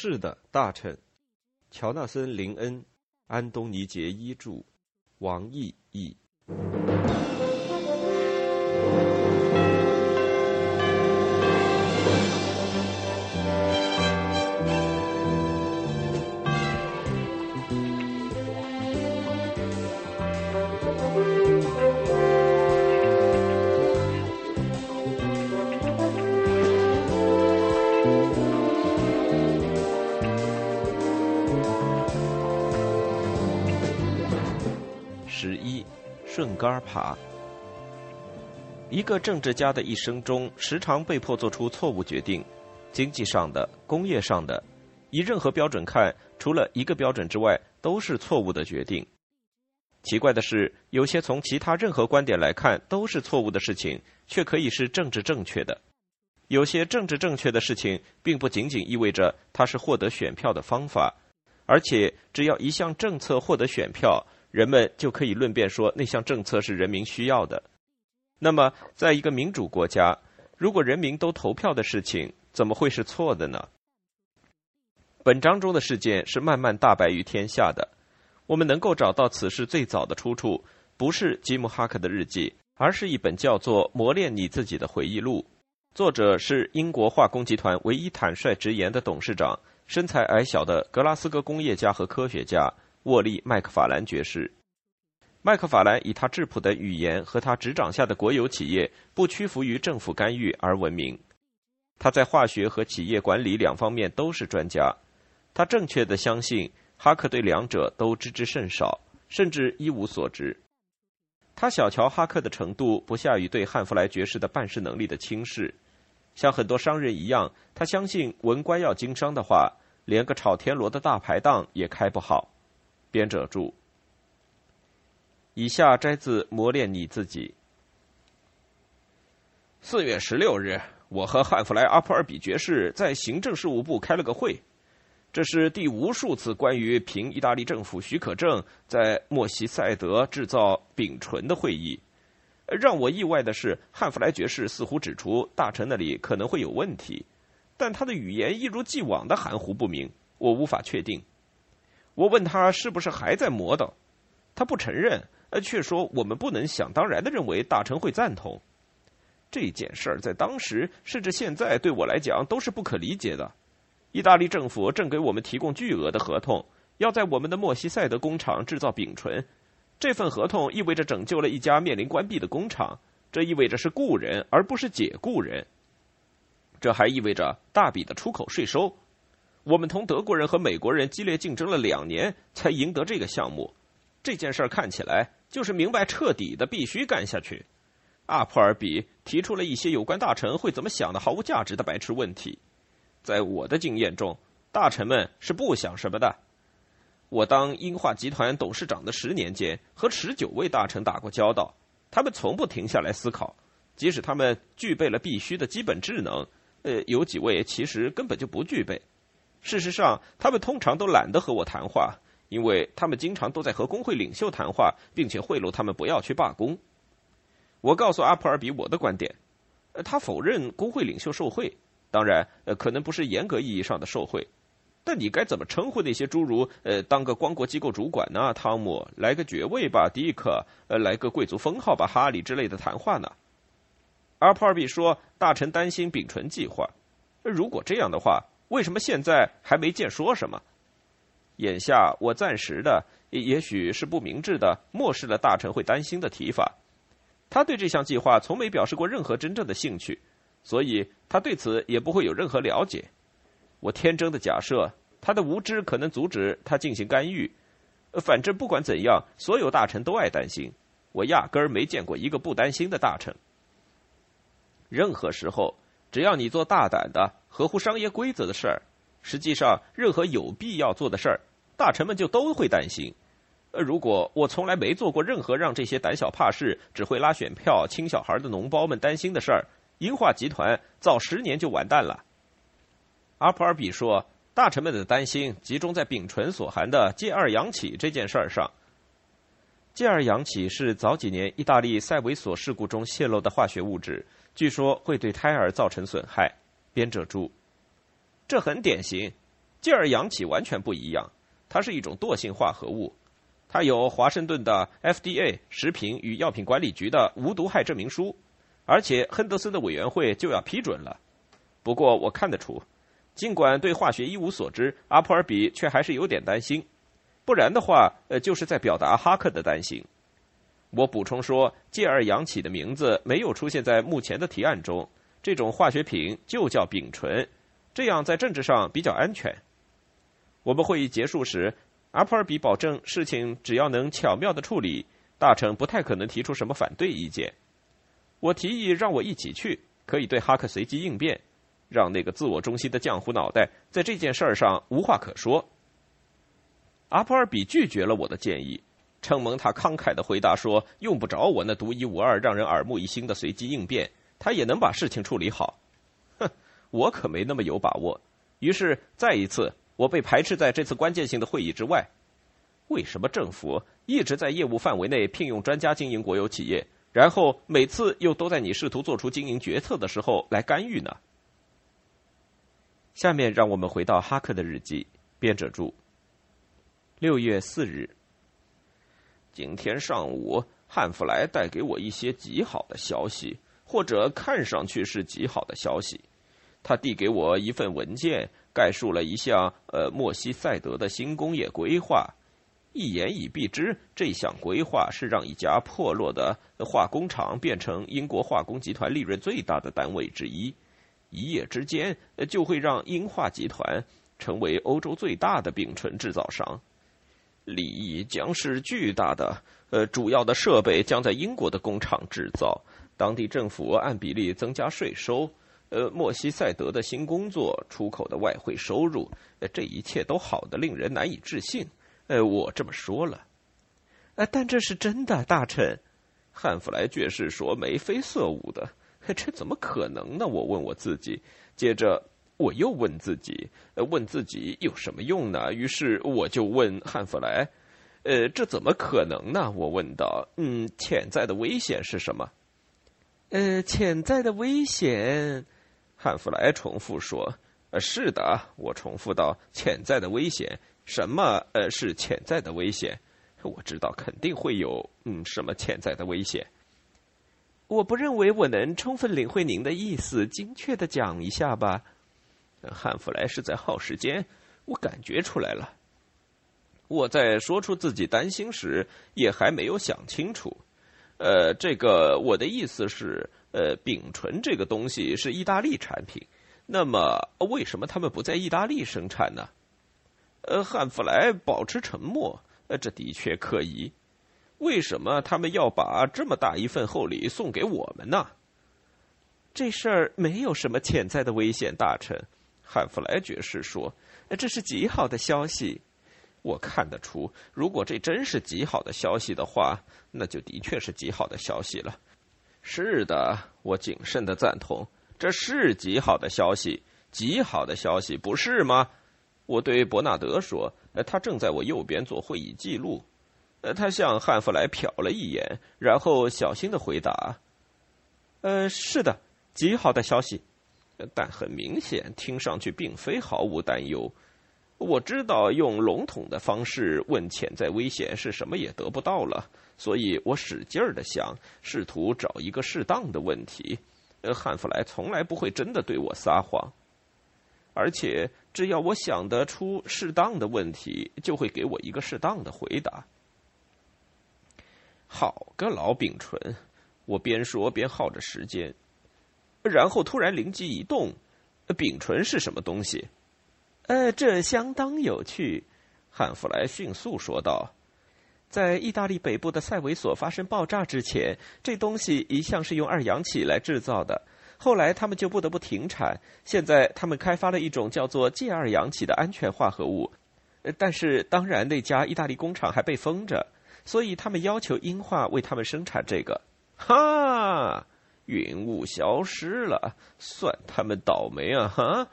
是的，大臣。乔纳森·林恩、安东尼·杰伊著，王毅译。爬。一个政治家的一生中，时常被迫做出错误决定，经济上的、工业上的，以任何标准看，除了一个标准之外，都是错误的决定。奇怪的是，有些从其他任何观点来看都是错误的事情，却可以是政治正确的；有些政治正确的事情，并不仅仅意味着它是获得选票的方法，而且只要一项政策获得选票。人们就可以论辩说那项政策是人民需要的。那么，在一个民主国家，如果人民都投票的事情，怎么会是错的呢？本章中的事件是慢慢大白于天下的。我们能够找到此事最早的出处，不是吉姆·哈克的日记，而是一本叫做《磨练你自己的回忆录》，作者是英国化工集团唯一坦率直言的董事长，身材矮小的格拉斯哥工业家和科学家。沃利·麦克法兰爵士，麦克法兰以他质朴的语言和他执掌下的国有企业不屈服于政府干预而闻名。他在化学和企业管理两方面都是专家。他正确的相信哈克对两者都知之甚少，甚至一无所知。他小瞧哈克的程度不下于对汉弗莱爵士的办事能力的轻视。像很多商人一样，他相信文官要经商的话，连个炒田螺的大排档也开不好。编者注：以下摘自《磨练你自己》。四月十六日，我和汉弗莱·阿普尔比爵士在行政事务部开了个会，这是第无数次关于凭意大利政府许可证在莫西塞德制造丙醇的会议。让我意外的是，汉弗莱爵士似乎指出大臣那里可能会有问题，但他的语言一如既往的含糊不明，我无法确定。我问他是不是还在磨叨，他不承认，呃，却说我们不能想当然的认为大臣会赞同这件事儿。在当时，甚至现在，对我来讲都是不可理解的。意大利政府正给我们提供巨额的合同，要在我们的莫西塞德工厂制造丙醇。这份合同意味着拯救了一家面临关闭的工厂，这意味着是雇人而不是解雇人。这还意味着大笔的出口税收。我们同德国人和美国人激烈竞争了两年，才赢得这个项目。这件事儿看起来就是明白彻底的，必须干下去。阿普尔比提出了一些有关大臣会怎么想的毫无价值的白痴问题。在我的经验中，大臣们是不想什么的。我当英化集团董事长的十年间，和十九位大臣打过交道，他们从不停下来思考，即使他们具备了必须的基本智能。呃，有几位其实根本就不具备。事实上，他们通常都懒得和我谈话，因为他们经常都在和工会领袖谈话，并且贿赂他们不要去罢工。我告诉阿普尔比我的观点，他否认工会领袖受贿，当然，呃，可能不是严格意义上的受贿。但你该怎么称呼那些诸如“呃，当个光国机构主管呢？”汤姆，来个爵位吧，迪克，呃，来个贵族封号吧，哈里之类的谈话呢？阿普尔比说，大臣担心丙醇计划。如果这样的话。为什么现在还没见说什么？眼下我暂时的，也许是不明智的，漠视了大臣会担心的提法。他对这项计划从没表示过任何真正的兴趣，所以他对此也不会有任何了解。我天真的假设他的无知可能阻止他进行干预。反正不管怎样，所有大臣都爱担心。我压根儿没见过一个不担心的大臣。任何时候。只要你做大胆的、合乎商业规则的事儿，实际上任何有必要做的事儿，大臣们就都会担心。呃，如果我从来没做过任何让这些胆小怕事、只会拉选票、亲小孩的脓包们担心的事儿，英化集团早十年就完蛋了。阿普尔比说，大臣们的担心集中在丙醇所含的介二氧起这件事儿上。介二氧起是早几年意大利塞维索事故中泄露的化学物质。据说会对胎儿造成损害。编者注：这很典型。芥二氧起完全不一样，它是一种惰性化合物，它有华盛顿的 FDA 食品与药品管理局的无毒害证明书，而且亨德森的委员会就要批准了。不过我看得出，尽管对化学一无所知，阿普尔比却还是有点担心。不然的话，呃，就是在表达哈克的担心。我补充说，芥二氧起的名字没有出现在目前的提案中，这种化学品就叫丙醇，这样在政治上比较安全。我们会议结束时，阿普尔比保证事情只要能巧妙的处理，大臣不太可能提出什么反对意见。我提议让我一起去，可以对哈克随机应变，让那个自我中心的浆糊脑袋在这件事儿上无话可说。阿普尔比拒绝了我的建议，承蒙他慷慨的回答说用不着我那独一无二、让人耳目一新的随机应变，他也能把事情处理好。哼，我可没那么有把握。于是再一次。我被排斥在这次关键性的会议之外。为什么政府一直在业务范围内聘用专家经营国有企业，然后每次又都在你试图做出经营决策的时候来干预呢？下面让我们回到哈克的日记，编者注：六月四日，今天上午，汉弗莱带给我一些极好的消息，或者看上去是极好的消息。他递给我一份文件。概述了一项呃莫西塞德的新工业规划，一言以蔽之，这项规划是让一家破落的化工厂变成英国化工集团利润最大的单位之一，一夜之间就会让英化集团成为欧洲最大的丙醇制造商，利益将是巨大的。呃，主要的设备将在英国的工厂制造，当地政府按比例增加税收。呃，莫西塞德的新工作，出口的外汇收入，呃，这一切都好的令人难以置信。呃，我这么说了，呃，但这是真的，大臣。汉弗莱爵士说眉飞色舞的，这怎么可能呢？我问我自己，接着我又问自己，问自己有什么用呢？于是我就问汉弗莱，呃，这怎么可能呢？我问道，嗯，潜在的危险是什么？呃，潜在的危险。汉弗莱重复说：“呃，是的。”我重复道：“潜在的危险？什么？呃，是潜在的危险？我知道肯定会有，嗯，什么潜在的危险？我不认为我能充分领会您的意思，精确的讲一下吧。”汉弗莱是在耗时间，我感觉出来了。我在说出自己担心时，也还没有想清楚。呃，这个我的意思是。呃，丙醇这个东西是意大利产品，那么为什么他们不在意大利生产呢？呃，汉弗莱保持沉默。呃，这的确可疑。为什么他们要把这么大一份厚礼送给我们呢？这事儿没有什么潜在的危险，大臣。汉弗莱爵士说：“这是极好的消息。我看得出，如果这真是极好的消息的话，那就的确是极好的消息了。”是的，我谨慎的赞同，这是极好的消息，极好的消息，不是吗？我对伯纳德说，他正在我右边做会议记录。呃，他向汉弗莱瞟了一眼，然后小心的回答：“呃，是的，极好的消息。”但很明显，听上去并非毫无担忧。我知道用笼统的方式问潜在危险是什么也得不到了，所以我使劲儿的想，试图找一个适当的问题。呃，汉弗莱从来不会真的对我撒谎，而且只要我想得出适当的问题，就会给我一个适当的回答。好个老丙醇！我边说边耗着时间，然后突然灵机一动：丙醇是什么东西？呃，这相当有趣，汉弗莱迅速说道。在意大利北部的塞维索发生爆炸之前，这东西一向是用二氧起来制造的。后来他们就不得不停产。现在他们开发了一种叫做介二氧起的安全化合物，但是当然那家意大利工厂还被封着，所以他们要求英化为他们生产这个。哈，云雾消失了，算他们倒霉啊！哈。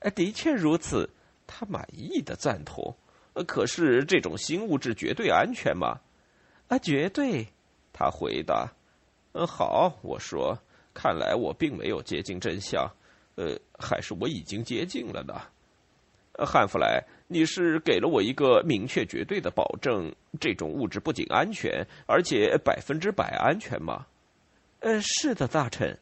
呃，的确如此，他满意的赞同。呃，可是这种新物质绝对安全吗？啊，绝对。他回答。嗯，好，我说。看来我并没有接近真相。呃，还是我已经接近了呢。汉弗莱，你是给了我一个明确绝对的保证，这种物质不仅安全，而且百分之百安全吗？呃，是的，大臣。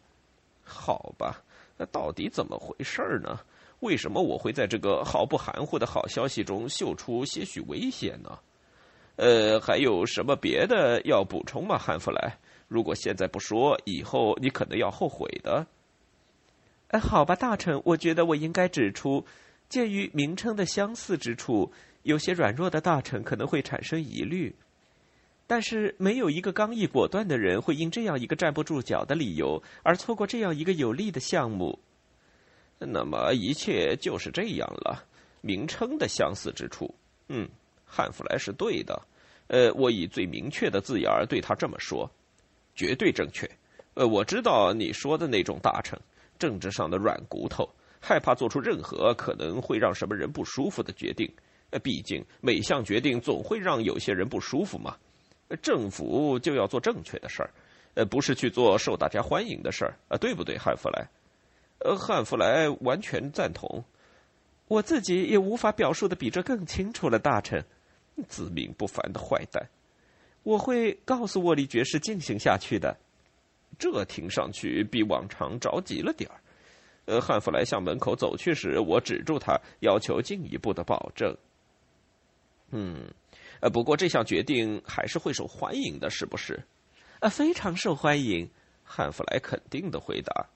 好吧，那到底怎么回事呢？为什么我会在这个毫不含糊的好消息中嗅出些许危险呢？呃，还有什么别的要补充吗，汉弗莱？如果现在不说，以后你可能要后悔的。哎，好吧，大臣，我觉得我应该指出，鉴于名称的相似之处，有些软弱的大臣可能会产生疑虑。但是，没有一个刚毅果断的人会因这样一个站不住脚的理由而错过这样一个有利的项目。那么，一切就是这样了。名称的相似之处，嗯，汉弗莱是对的。呃，我以最明确的字眼儿对他这么说。绝对正确，呃，我知道你说的那种大臣，政治上的软骨头，害怕做出任何可能会让什么人不舒服的决定。呃，毕竟每项决定总会让有些人不舒服嘛。政府就要做正确的事儿，呃，不是去做受大家欢迎的事儿啊，对不对，汉弗莱？呃，汉弗莱完全赞同。我自己也无法表述的比这更清楚了，大臣。自命不凡的坏蛋。我会告诉沃利爵士进行下去的。这听上去比往常着急了点儿。呃，汉弗莱向门口走去时，我止住他，要求进一步的保证。嗯，呃，不过这项决定还是会受欢迎的，是不是？呃，非常受欢迎。汉弗莱肯定的回答。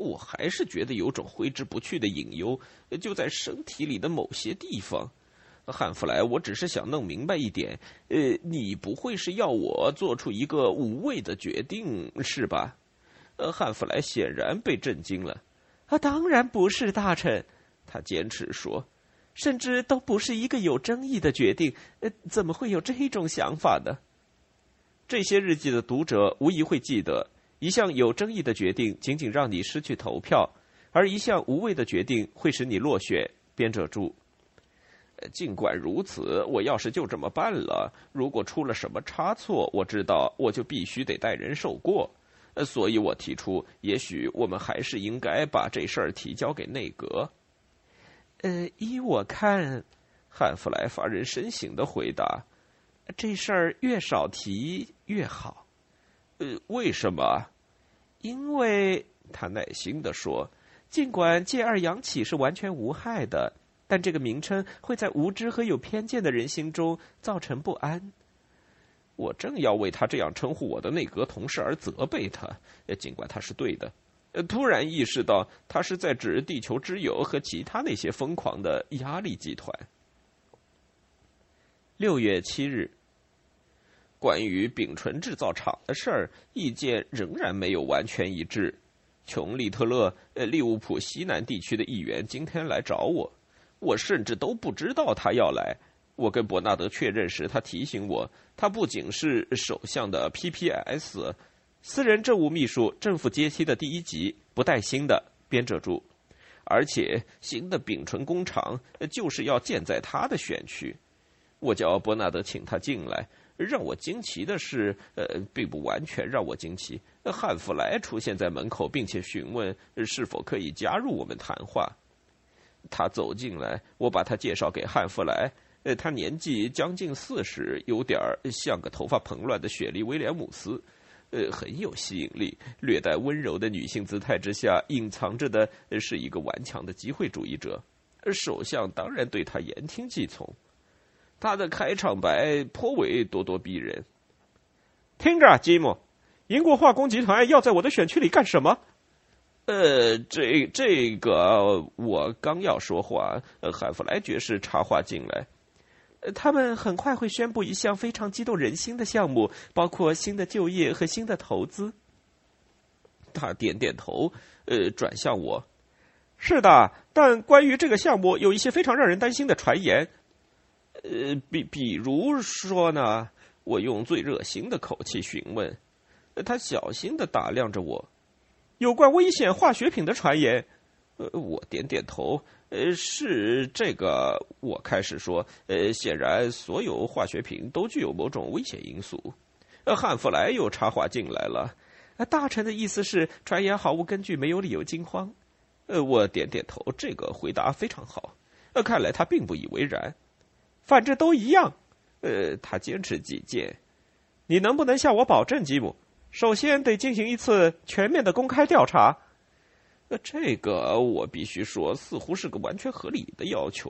我还是觉得有种挥之不去的隐忧，就在身体里的某些地方。汉弗莱，我只是想弄明白一点，呃，你不会是要我做出一个无谓的决定，是吧？呃，汉弗莱显然被震惊了。啊，当然不是，大臣，他坚持说，甚至都不是一个有争议的决定。呃，怎么会有这种想法呢？这些日记的读者无疑会记得，一项有争议的决定仅仅让你失去投票，而一项无谓的决定会使你落选。编者注。尽管如此，我要是就这么办了，如果出了什么差错，我知道我就必须得代人受过。所以我提出，也许我们还是应该把这事儿提交给内阁。呃，依我看，汉弗莱发人深省的回答：“这事儿越少提越好。”呃，为什么？因为他耐心的说：“尽管借二阳起是完全无害的。”但这个名称会在无知和有偏见的人心中造成不安。我正要为他这样称呼我的内阁同事而责备他，尽管他是对的。突然意识到他是在指地球之友和其他那些疯狂的压力集团。六月七日，关于丙醇制造厂的事儿，意见仍然没有完全一致。琼利特勒，呃，利物浦西南地区的议员今天来找我。我甚至都不知道他要来。我跟伯纳德确认时，他提醒我，他不仅是首相的 PPS 私人政务秘书，政府阶梯的第一级，不带薪的编者注，而且新的丙醇工厂就是要建在他的选区。我叫伯纳德请他进来。让我惊奇的是，呃，并不完全让我惊奇。汉弗莱出现在门口，并且询问是否可以加入我们谈话。他走进来，我把他介绍给汉弗莱。呃，他年纪将近四十，有点儿像个头发蓬乱的雪莉·威廉姆斯，呃，很有吸引力。略带温柔的女性姿态之下，隐藏着的是一个顽强的机会主义者。首相当然对他言听计从。他的开场白颇为咄咄逼人。听着，吉姆，英国化工集团要在我的选区里干什么？呃，这这个我刚要说话，海弗莱爵士插话进来。他们很快会宣布一项非常激动人心的项目，包括新的就业和新的投资。他点点头，呃，转向我。是的，但关于这个项目有一些非常让人担心的传言。呃，比比如说呢？我用最热心的口气询问。他小心的打量着我。有关危险化学品的传言，呃，我点点头，呃，是这个。我开始说，呃，显然所有化学品都具有某种危险因素。呃，汉弗莱又插话进来了。大臣的意思是，传言毫无根据，没有理由惊慌。呃，我点点头，这个回答非常好。呃，看来他并不以为然。反正都一样。呃，他坚持己见。你能不能向我保证，吉姆？首先得进行一次全面的公开调查。呃，这个我必须说，似乎是个完全合理的要求。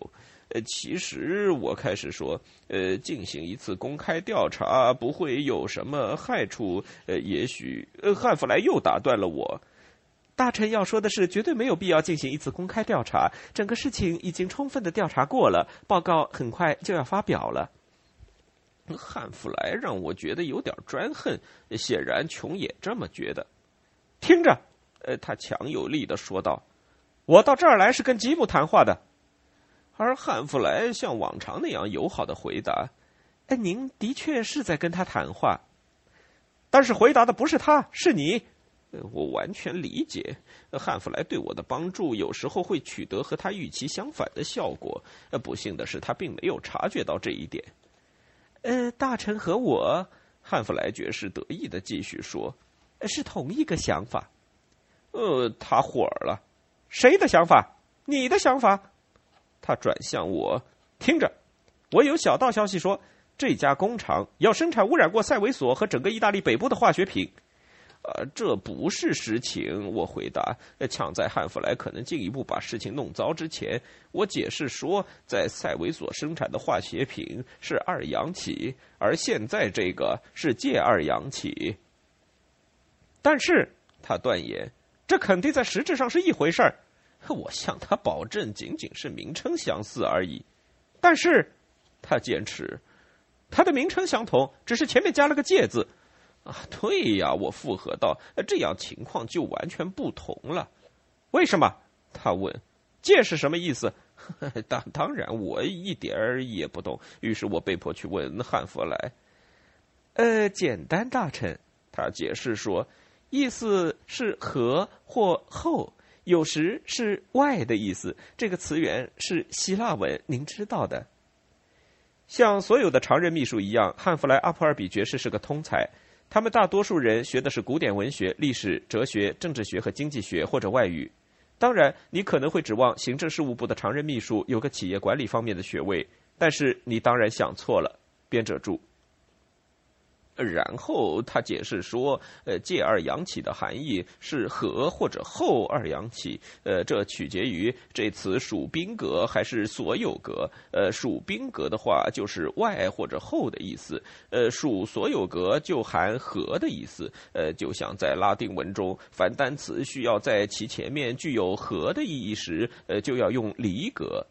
呃，其实我开始说，呃，进行一次公开调查不会有什么害处。呃，也许，呃，汉弗莱又打断了我。大臣要说的是，绝对没有必要进行一次公开调查。整个事情已经充分的调查过了，报告很快就要发表了。汉弗莱让我觉得有点专横，显然琼也这么觉得。听着，呃，他强有力的说道：“我到这儿来是跟吉姆谈话的。”而汉弗莱像往常那样友好的回答：“哎，您的确是在跟他谈话，但是回答的不是他，是你。我完全理解，汉弗莱对我的帮助有时候会取得和他预期相反的效果。不幸的是，他并没有察觉到这一点。”呃，大臣和我，汉弗莱爵士得意的继续说：“是同一个想法。”呃，他火了。谁的想法？你的想法？他转向我，听着，我有小道消息说，这家工厂要生产污染过塞维索和整个意大利北部的化学品。呃，这不是实情，我回答。抢在汉弗莱可能进一步把事情弄糟之前，我解释说，在塞维索生产的化学品是二氧起，而现在这个是介二氧起。但是他断言，这肯定在实质上是一回事儿。我向他保证，仅仅是名称相似而已。但是他坚持，它的名称相同，只是前面加了个“介”字。啊，对呀，我附和道，这样情况就完全不同了。为什么？他问。借是什么意思？当当然，我一点儿也不懂。于是我被迫去问汉弗莱。呃，简单，大臣，他解释说，意思是和或后，有时是外的意思。这个词源是希腊文，您知道的。像所有的常任秘书一样，汉弗莱阿普尔比爵士是个通才。他们大多数人学的是古典文学、历史、哲学、政治学和经济学或者外语。当然，你可能会指望行政事务部的常任秘书有个企业管理方面的学位，但是你当然想错了。编者注。然后他解释说，呃，介二阳起的含义是和或者后二阳起，呃，这取决于这词属宾格还是所有格。呃，属宾格的话就是外或者后的意思，呃，属所有格就含和的意思。呃，就像在拉丁文中，凡单词需要在其前面具有和的意义时，呃，就要用离格。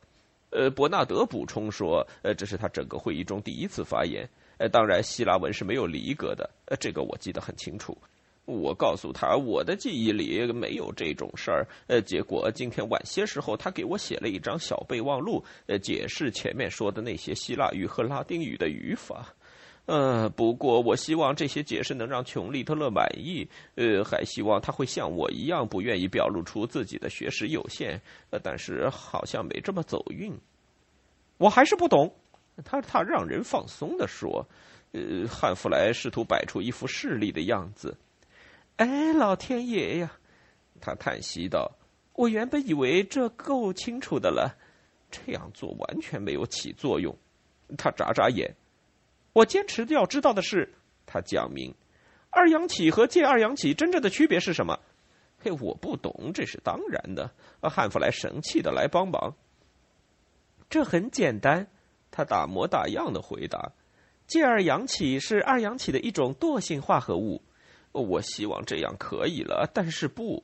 呃，伯纳德补充说，呃，这是他整个会议中第一次发言。呃，当然，希腊文是没有离格的，呃，这个我记得很清楚。我告诉他，我的记忆里没有这种事儿。呃，结果今天晚些时候，他给我写了一张小备忘录，呃，解释前面说的那些希腊语和拉丁语的语法。呃，不过我希望这些解释能让琼利特勒满意。呃，还希望他会像我一样，不愿意表露出自己的学识有限。呃，但是好像没这么走运。我还是不懂。他他让人放松的说：“呃，汉弗莱试图摆出一副势利的样子。哎，老天爷呀！”他叹息道：“我原本以为这够清楚的了，这样做完全没有起作用。”他眨眨眼。我坚持要知道的是，他讲明，二阳起和介二阳起真正的区别是什么？嘿，我不懂，这是当然的。汉弗莱神气的来帮忙。这很简单。他大模大样的回答：“介二氧起是二氧起的一种惰性化合物。我希望这样可以了，但是不。”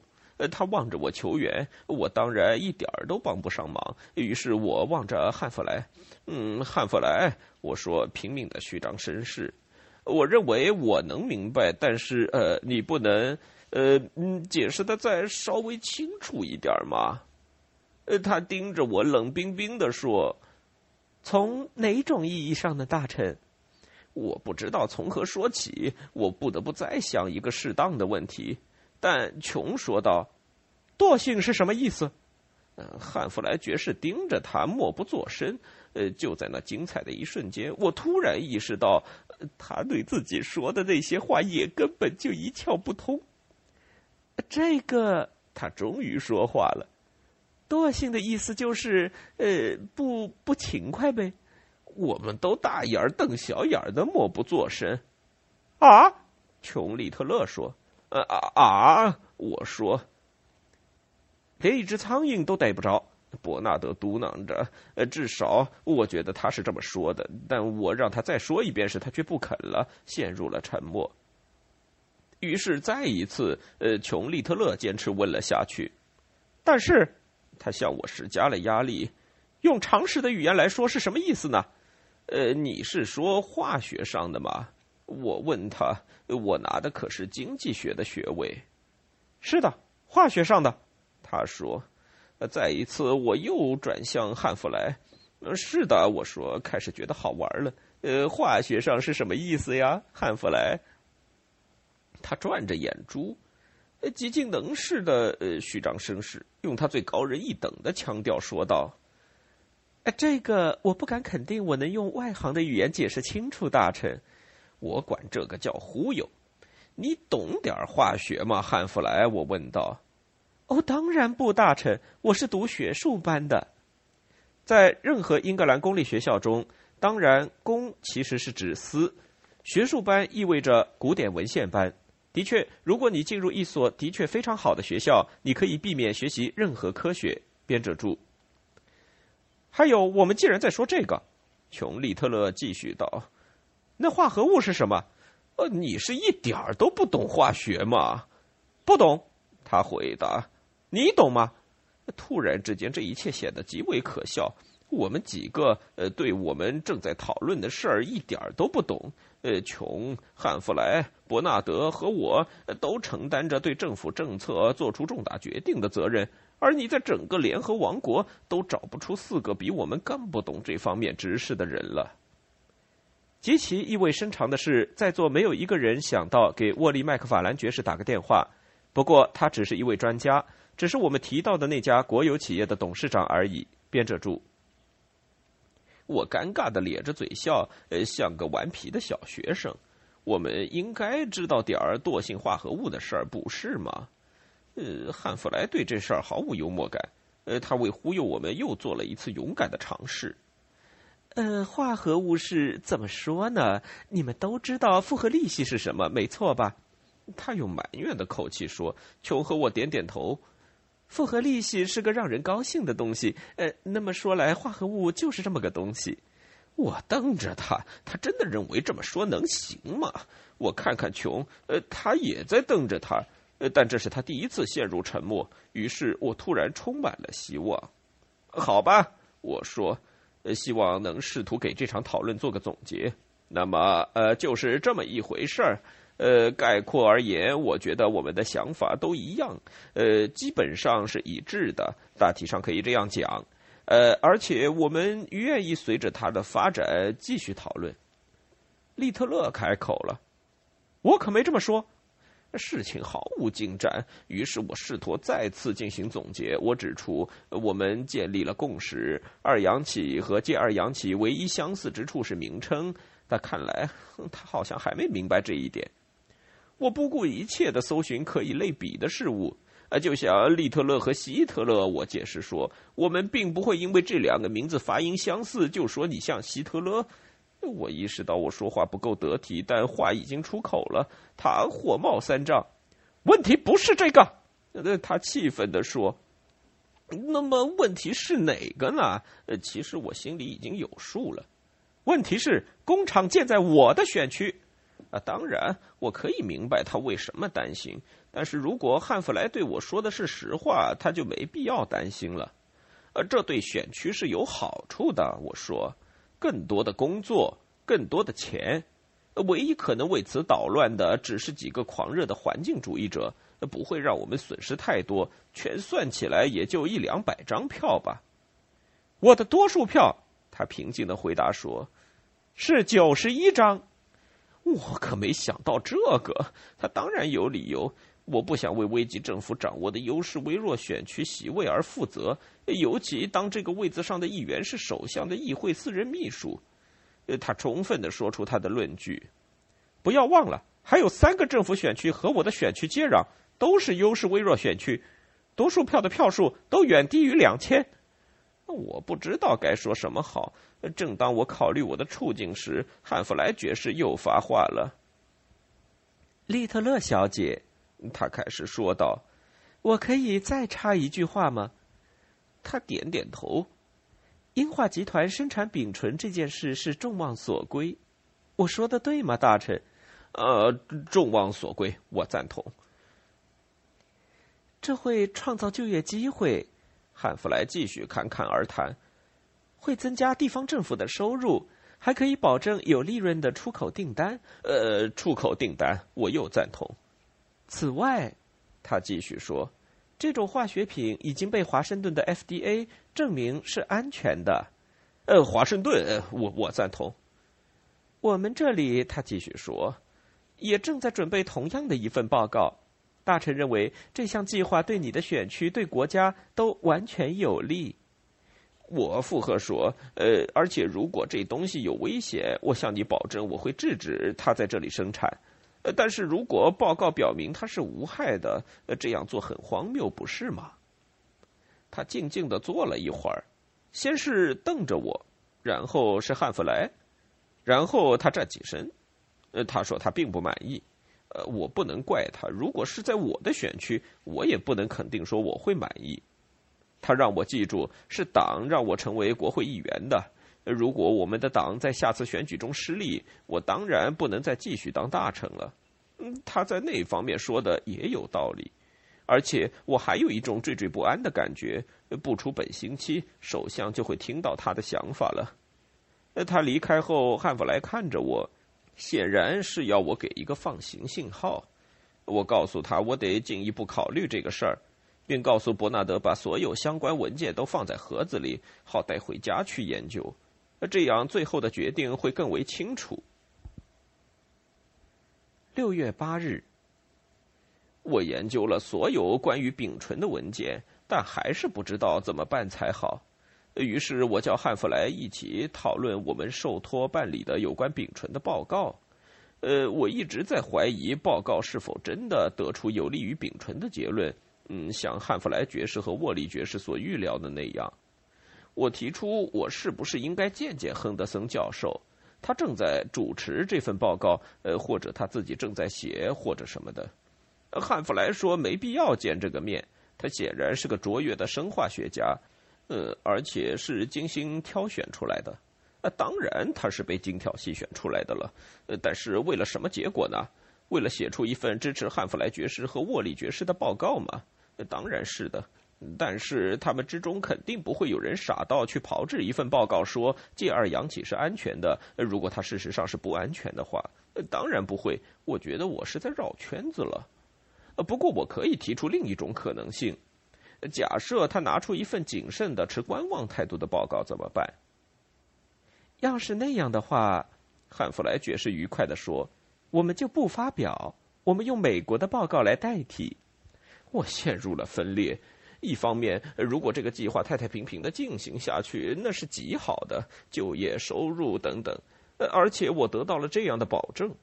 他望着我求援，我当然一点儿都帮不上忙。于是我望着汉弗莱，嗯，汉弗莱，我说拼命的虚张声势。我认为我能明白，但是呃，你不能呃，嗯，解释的再稍微清楚一点吗？呃，他盯着我，冷冰冰的说。从哪种意义上的大臣？我不知道从何说起。我不得不再想一个适当的问题。但琼说道：“惰性是什么意思？”汉弗莱爵士盯着他，默不作声。呃，就在那精彩的一瞬间，我突然意识到，他对自己说的那些话也根本就一窍不通。这个，他终于说话了。惰性的意思就是，呃，不不勤快呗。我们都大眼瞪小眼的，默不作声。啊！琼利特勒说：“呃啊啊！”我说：“连一只苍蝇都逮不着。”伯纳德嘟囔着：“呃，至少我觉得他是这么说的。”但我让他再说一遍时，他却不肯了，陷入了沉默。于是再一次，呃，琼利特勒坚持问了下去。但是，他向我施加了压力。用常识的语言来说是什么意思呢？呃，你是说化学上的吗？我问他，我拿的可是经济学的学位。是的，化学上的。他说。再一次，我又转向汉弗莱。是的，我说，开始觉得好玩了。呃，化学上是什么意思呀，汉弗莱？他转着眼珠，极尽能事的呃虚张声势，用他最高人一等的腔调说道：“哎，这个我不敢肯定，我能用外行的语言解释清楚，大臣。我管这个叫忽悠。你懂点化学吗，汉弗莱？”我问道。哦，当然不，大臣，我是读学术班的。在任何英格兰公立学校中，当然“公”其实是指私，学术班意味着古典文献班。的确，如果你进入一所的确非常好的学校，你可以避免学习任何科学。编者注。还有，我们既然在说这个，琼利特勒继续道：“那化合物是什么？呃，你是一点儿都不懂化学吗？不懂。”他回答。你懂吗？突然之间，这一切显得极为可笑。我们几个呃，对我们正在讨论的事儿一点都不懂。呃，琼、汉弗莱、伯纳德和我都承担着对政府政策做出重大决定的责任，而你在整个联合王国都找不出四个比我们更不懂这方面知识的人了。极其意味深长的是，在座没有一个人想到给沃利麦克法兰爵士打个电话。不过，他只是一位专家。只是我们提到的那家国有企业的董事长而已。编者注。我尴尬的咧着嘴笑，呃，像个顽皮的小学生。我们应该知道点儿惰性化合物的事儿，不是吗？呃，汉弗莱对这事儿毫无幽默感。呃，他为忽悠我们，又做了一次勇敢的尝试。呃，化合物是怎么说呢？你们都知道复合利息是什么，没错吧？他用埋怨的口气说。琼和我点点头。复合利息是个让人高兴的东西，呃，那么说来，化合物就是这么个东西。我瞪着他，他真的认为这么说能行吗？我看看琼，呃，他也在瞪着他，呃，但这是他第一次陷入沉默。于是我突然充满了希望。好吧，我说，呃，希望能试图给这场讨论做个总结。那么，呃，就是这么一回事儿。呃，概括而言，我觉得我们的想法都一样，呃，基本上是一致的，大体上可以这样讲。呃，而且我们愿意随着它的发展继续讨论。利特勒开口了：“我可没这么说。”事情毫无进展，于是我试图再次进行总结。我指出，我们建立了共识：二阳起和介二阳起唯一相似之处是名称。但看来他好像还没明白这一点。我不顾一切的搜寻可以类比的事物，啊，就像利特勒和希特勒。我解释说，我们并不会因为这两个名字发音相似就说你像希特勒。我意识到我说话不够得体，但话已经出口了。他火冒三丈，问题不是这个。呃，他气愤地说：“那么问题是哪个呢？”呃，其实我心里已经有数了。问题是工厂建在我的选区。啊，当然，我可以明白他为什么担心。但是如果汉弗莱对我说的是实话，他就没必要担心了。呃，这对选区是有好处的。我说，更多的工作，更多的钱。唯一可能为此捣乱的，只是几个狂热的环境主义者，不会让我们损失太多。全算起来，也就一两百张票吧。我的多数票，他平静的回答说，是九十一张。我可没想到这个。他当然有理由。我不想为危急政府掌握的优势微弱选区席位而负责，尤其当这个位子上的议员是首相的议会私人秘书。他充分的说出他的论据。不要忘了，还有三个政府选区和我的选区接壤，都是优势微弱选区。多数票的票数都远低于两千。我不知道该说什么好。正当我考虑我的处境时，汉弗莱爵士又发话了。利特勒小姐，他开始说道：“我可以再插一句话吗？”他点点头。英化集团生产丙醇这件事是众望所归，我说的对吗，大臣？呃，众望所归，我赞同。这会创造就业机会，汉弗莱继续侃侃而谈，会增加地方政府的收入，还可以保证有利润的出口订单。呃，出口订单，我又赞同。此外，他继续说。这种化学品已经被华盛顿的 FDA 证明是安全的。呃，华盛顿，呃我我赞同。我们这里，他继续说，也正在准备同样的一份报告。大臣认为这项计划对你的选区、对国家都完全有利。我附和说，呃，而且如果这东西有危险，我向你保证，我会制止它在这里生产。但是如果报告表明它是无害的，这样做很荒谬，不是吗？他静静的坐了一会儿，先是瞪着我，然后是汉弗莱，然后他站起身。呃，他说他并不满意。呃，我不能怪他。如果是在我的选区，我也不能肯定说我会满意。他让我记住，是党让我成为国会议员的。如果我们的党在下次选举中失利，我当然不能再继续当大臣了。嗯，他在那方面说的也有道理，而且我还有一种惴惴不安的感觉，不出本星期，首相就会听到他的想法了。他离开后，汉弗莱看着我，显然是要我给一个放行信号。我告诉他，我得进一步考虑这个事儿，并告诉伯纳德把所有相关文件都放在盒子里，好带回家去研究。这样，最后的决定会更为清楚。六月八日，我研究了所有关于丙醇的文件，但还是不知道怎么办才好。于是我叫汉弗莱一起讨论我们受托办理的有关丙醇的报告。呃，我一直在怀疑报告是否真的得出有利于丙醇的结论。嗯，像汉弗莱爵士和沃利爵士所预料的那样。我提出，我是不是应该见见亨德森教授？他正在主持这份报告，呃，或者他自己正在写，或者什么的。汉弗莱说没必要见这个面。他显然是个卓越的生化学家，呃，而且是精心挑选出来的。呃，当然他是被精挑细选出来的了。呃，但是为了什么结果呢？为了写出一份支持汉弗莱爵士和沃利爵士的报告吗？当然是的。但是他们之中肯定不会有人傻到去炮制一份报告说借二阳起是安全的。如果它事实上是不安全的话，当然不会。我觉得我是在绕圈子了。呃不过我可以提出另一种可能性：假设他拿出一份谨慎的、持观望态度的报告，怎么办？要是那样的话，汉弗莱爵士愉快地说：“我们就不发表，我们用美国的报告来代替。”我陷入了分裂。一方面，如果这个计划太太平平的进行下去，那是极好的，就业、收入等等，而且我得到了这样的保证。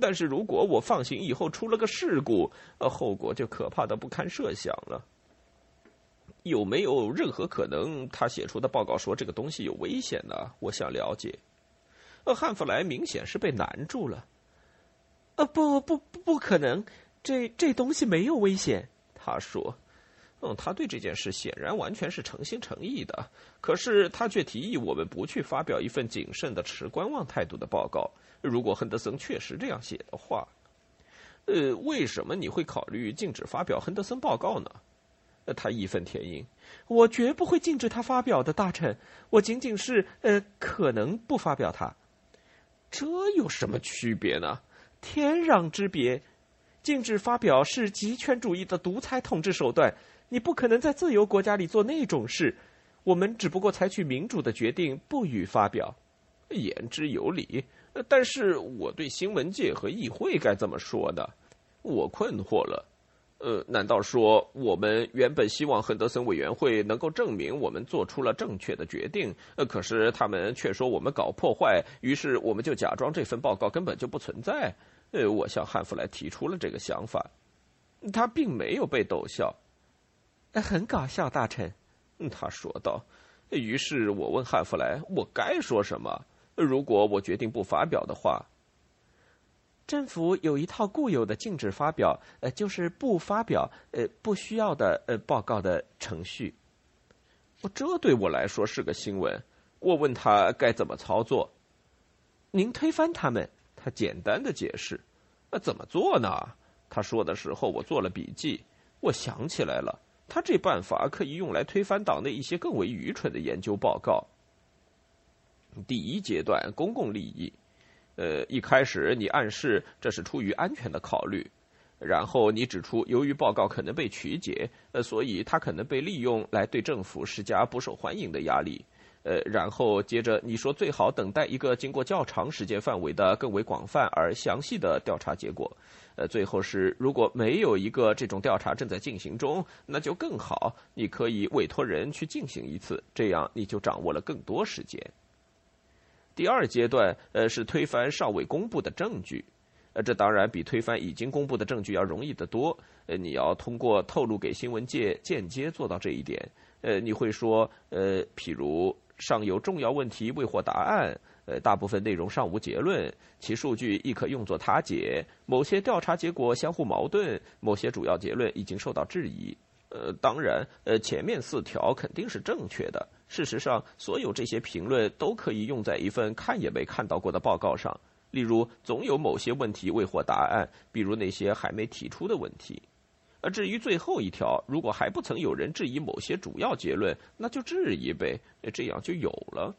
但是如果我放行以后出了个事故，呃，后果就可怕的不堪设想了。有没有任何可能，他写出的报告说这个东西有危险呢？我想了解。呃，汉弗莱明显是被难住了。呃，不不不，不可能，这这东西没有危险。他说。嗯，他对这件事显然完全是诚心诚意的，可是他却提议我们不去发表一份谨慎的、持观望态度的报告。如果亨德森确实这样写的话，呃，为什么你会考虑禁止发表亨德森报告呢？他义愤填膺：“我绝不会禁止他发表的，大臣。我仅仅是呃，可能不发表他。这有什么区别呢？天壤之别！禁止发表是极权主义的独裁统治手段。”你不可能在自由国家里做那种事，我们只不过采取民主的决定，不予发表。言之有理，但是我对新闻界和议会该怎么说呢？我困惑了。呃，难道说我们原本希望亨德森委员会能够证明我们做出了正确的决定？呃，可是他们却说我们搞破坏，于是我们就假装这份报告根本就不存在。呃，我向汉弗莱提出了这个想法，他并没有被逗笑。很搞笑，大臣。”他说道。于是我问汉弗莱：“我该说什么？如果我决定不发表的话？”政府有一套固有的禁止发表，呃，就是不发表，呃，不需要的，呃，报告的程序。这对我来说是个新闻。我问他该怎么操作。您推翻他们？他简单的解释。那怎么做呢？他说的时候，我做了笔记。我想起来了，他这办法可以用来推翻党内一些更为愚蠢的研究报告。第一阶段，公共利益。呃，一开始你暗示这是出于安全的考虑，然后你指出由于报告可能被曲解，呃，所以它可能被利用来对政府施加不受欢迎的压力。呃，然后接着你说最好等待一个经过较长时间范围的更为广泛而详细的调查结果。呃，最后是如果没有一个这种调查正在进行中，那就更好，你可以委托人去进行一次，这样你就掌握了更多时间。第二阶段，呃，是推翻尚未公布的证据，呃，这当然比推翻已经公布的证据要容易得多。呃，你要通过透露给新闻界间接做到这一点。呃，你会说，呃，譬如尚有重要问题未获答案，呃，大部分内容尚无结论，其数据亦可用作他解，某些调查结果相互矛盾，某些主要结论已经受到质疑。呃，当然，呃，前面四条肯定是正确的。事实上，所有这些评论都可以用在一份看也没看到过的报告上。例如，总有某些问题未获答案，比如那些还没提出的问题。而至于最后一条，如果还不曾有人质疑某些主要结论，那就质疑呗，这样就有了。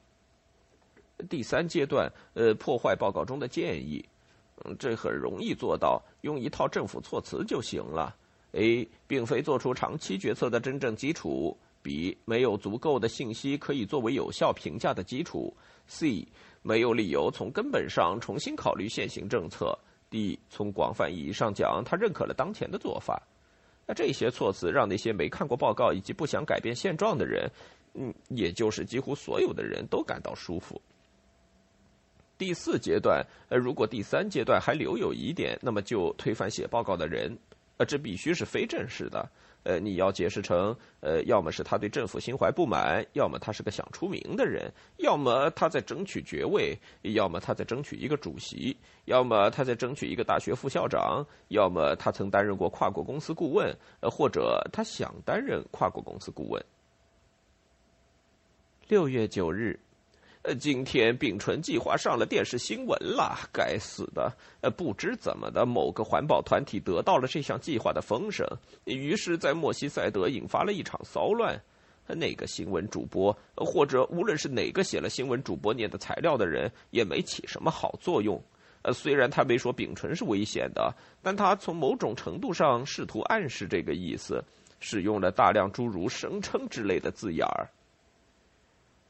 第三阶段，呃，破坏报告中的建议，嗯，这很容易做到，用一套政府措辞就行了。A 并非做出长期决策的真正基础。B 没有足够的信息可以作为有效评价的基础。C 没有理由从根本上重新考虑现行政策。D 从广泛意义上讲，他认可了当前的做法。那这些措辞让那些没看过报告以及不想改变现状的人，嗯，也就是几乎所有的人都感到舒服。第四阶段，呃，如果第三阶段还留有疑点，那么就推翻写报告的人。呃，这必须是非正式的。呃，你要解释成，呃，要么是他对政府心怀不满，要么他是个想出名的人，要么他在争取爵位，要么他在争取一个主席，要么他在争取一个大学副校长，要么他曾担任过跨国公司顾问，呃，或者他想担任跨国公司顾问。六月九日。呃，今天丙醇计划上了电视新闻了，该死的！呃，不知怎么的，某个环保团体得到了这项计划的风声，于是，在莫西塞德引发了一场骚乱。那个新闻主播，或者无论是哪个写了新闻主播念的材料的人，也没起什么好作用。呃，虽然他没说丙醇是危险的，但他从某种程度上试图暗示这个意思，使用了大量诸如声称之类的字眼儿。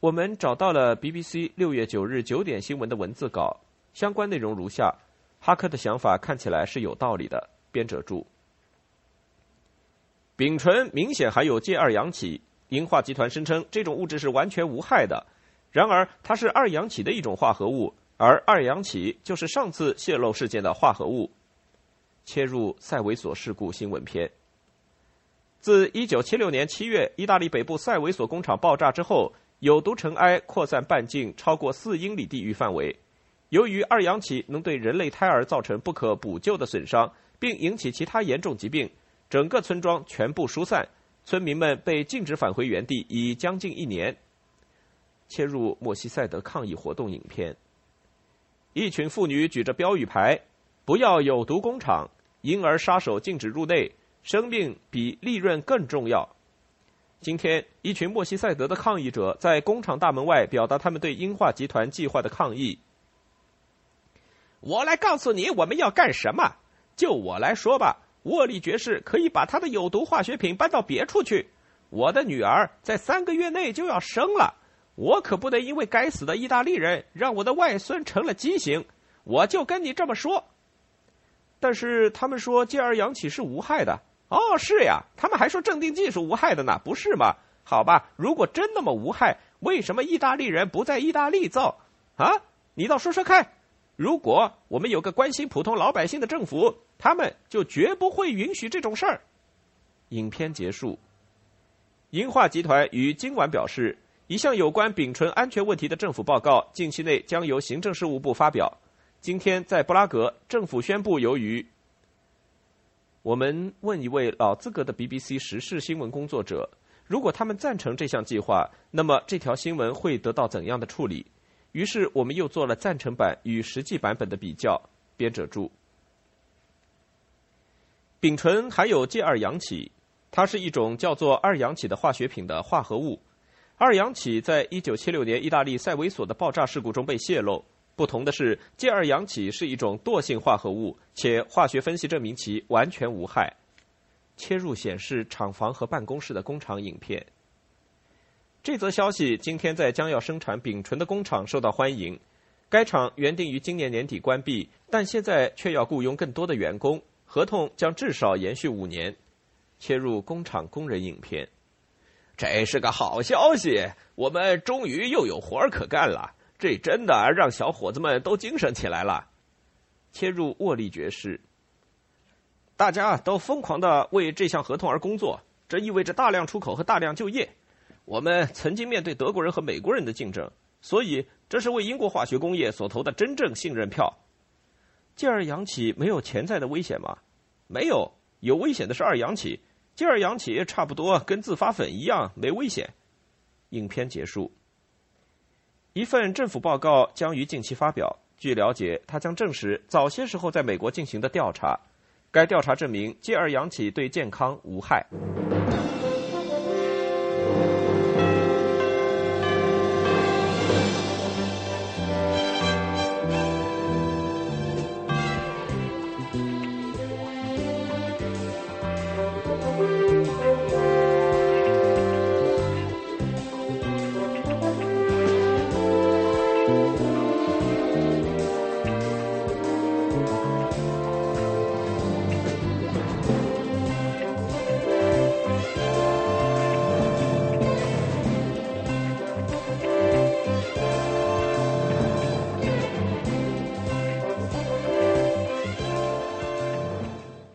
我们找到了 BBC 六月九日九点新闻的文字稿，相关内容如下：哈克的想法看起来是有道理的。编者注：丙醇明显含有介二氧起，英化集团声称这种物质是完全无害的。然而，它是二氧起的一种化合物，而二氧起就是上次泄漏事件的化合物。切入塞维索事故新闻篇。自一九七六年七月意大利北部塞维索工厂爆炸之后。有毒尘埃扩散半径超过四英里地域范围。由于二氧起能对人类胎儿造成不可补救的损伤，并引起其他严重疾病，整个村庄全部疏散，村民们被禁止返回原地已将近一年。切入莫西塞德抗议活动影片。一群妇女举着标语牌：“不要有毒工厂，婴儿杀手禁止入内，生命比利润更重要。”今天，一群莫西塞德的抗议者在工厂大门外表达他们对英化集团计划的抗议。我来告诉你，我们要干什么？就我来说吧，沃利爵士可以把他的有毒化学品搬到别处去。我的女儿在三个月内就要生了，我可不能因为该死的意大利人让我的外孙成了畸形。我就跟你这么说。但是他们说介二氧起是无害的。哦，是呀，他们还说镇定剂是无害的呢，不是吗？好吧，如果真那么无害，为什么意大利人不在意大利造？啊，你倒说说看。如果我们有个关心普通老百姓的政府，他们就绝不会允许这种事儿。影片结束。银化集团于今晚表示，一项有关丙醇安全问题的政府报告近期内将由行政事务部发表。今天在布拉格，政府宣布，由于我们问一位老资格的 BBC 时事新闻工作者，如果他们赞成这项计划，那么这条新闻会得到怎样的处理？于是我们又做了赞成版与实际版本的比较。编者注：丙醇含有介二氧起，它是一种叫做二氧起的化学品的化合物。二氧起在一九七六年意大利塞维索的爆炸事故中被泄露。不同的是，介二氧起是一种惰性化合物，且化学分析证明其完全无害。切入显示厂房和办公室的工厂影片。这则消息今天在将要生产丙醇的工厂受到欢迎。该厂原定于今年年底关闭，但现在却要雇佣更多的员工，合同将至少延续五年。切入工厂工人影片。这是个好消息，我们终于又有活儿可干了。这真的让小伙子们都精神起来了。切入沃利爵士，大家都疯狂的为这项合同而工作，这意味着大量出口和大量就业。我们曾经面对德国人和美国人的竞争，所以这是为英国化学工业所投的真正信任票。介二氧起没有潜在的危险吗？没有，有危险的是二氧起。介二氧起差不多跟自发粉一样没危险。影片结束。一份政府报告将于近期发表。据了解，他将证实早些时候在美国进行的调查。该调查证明，介二氧起对健康无害。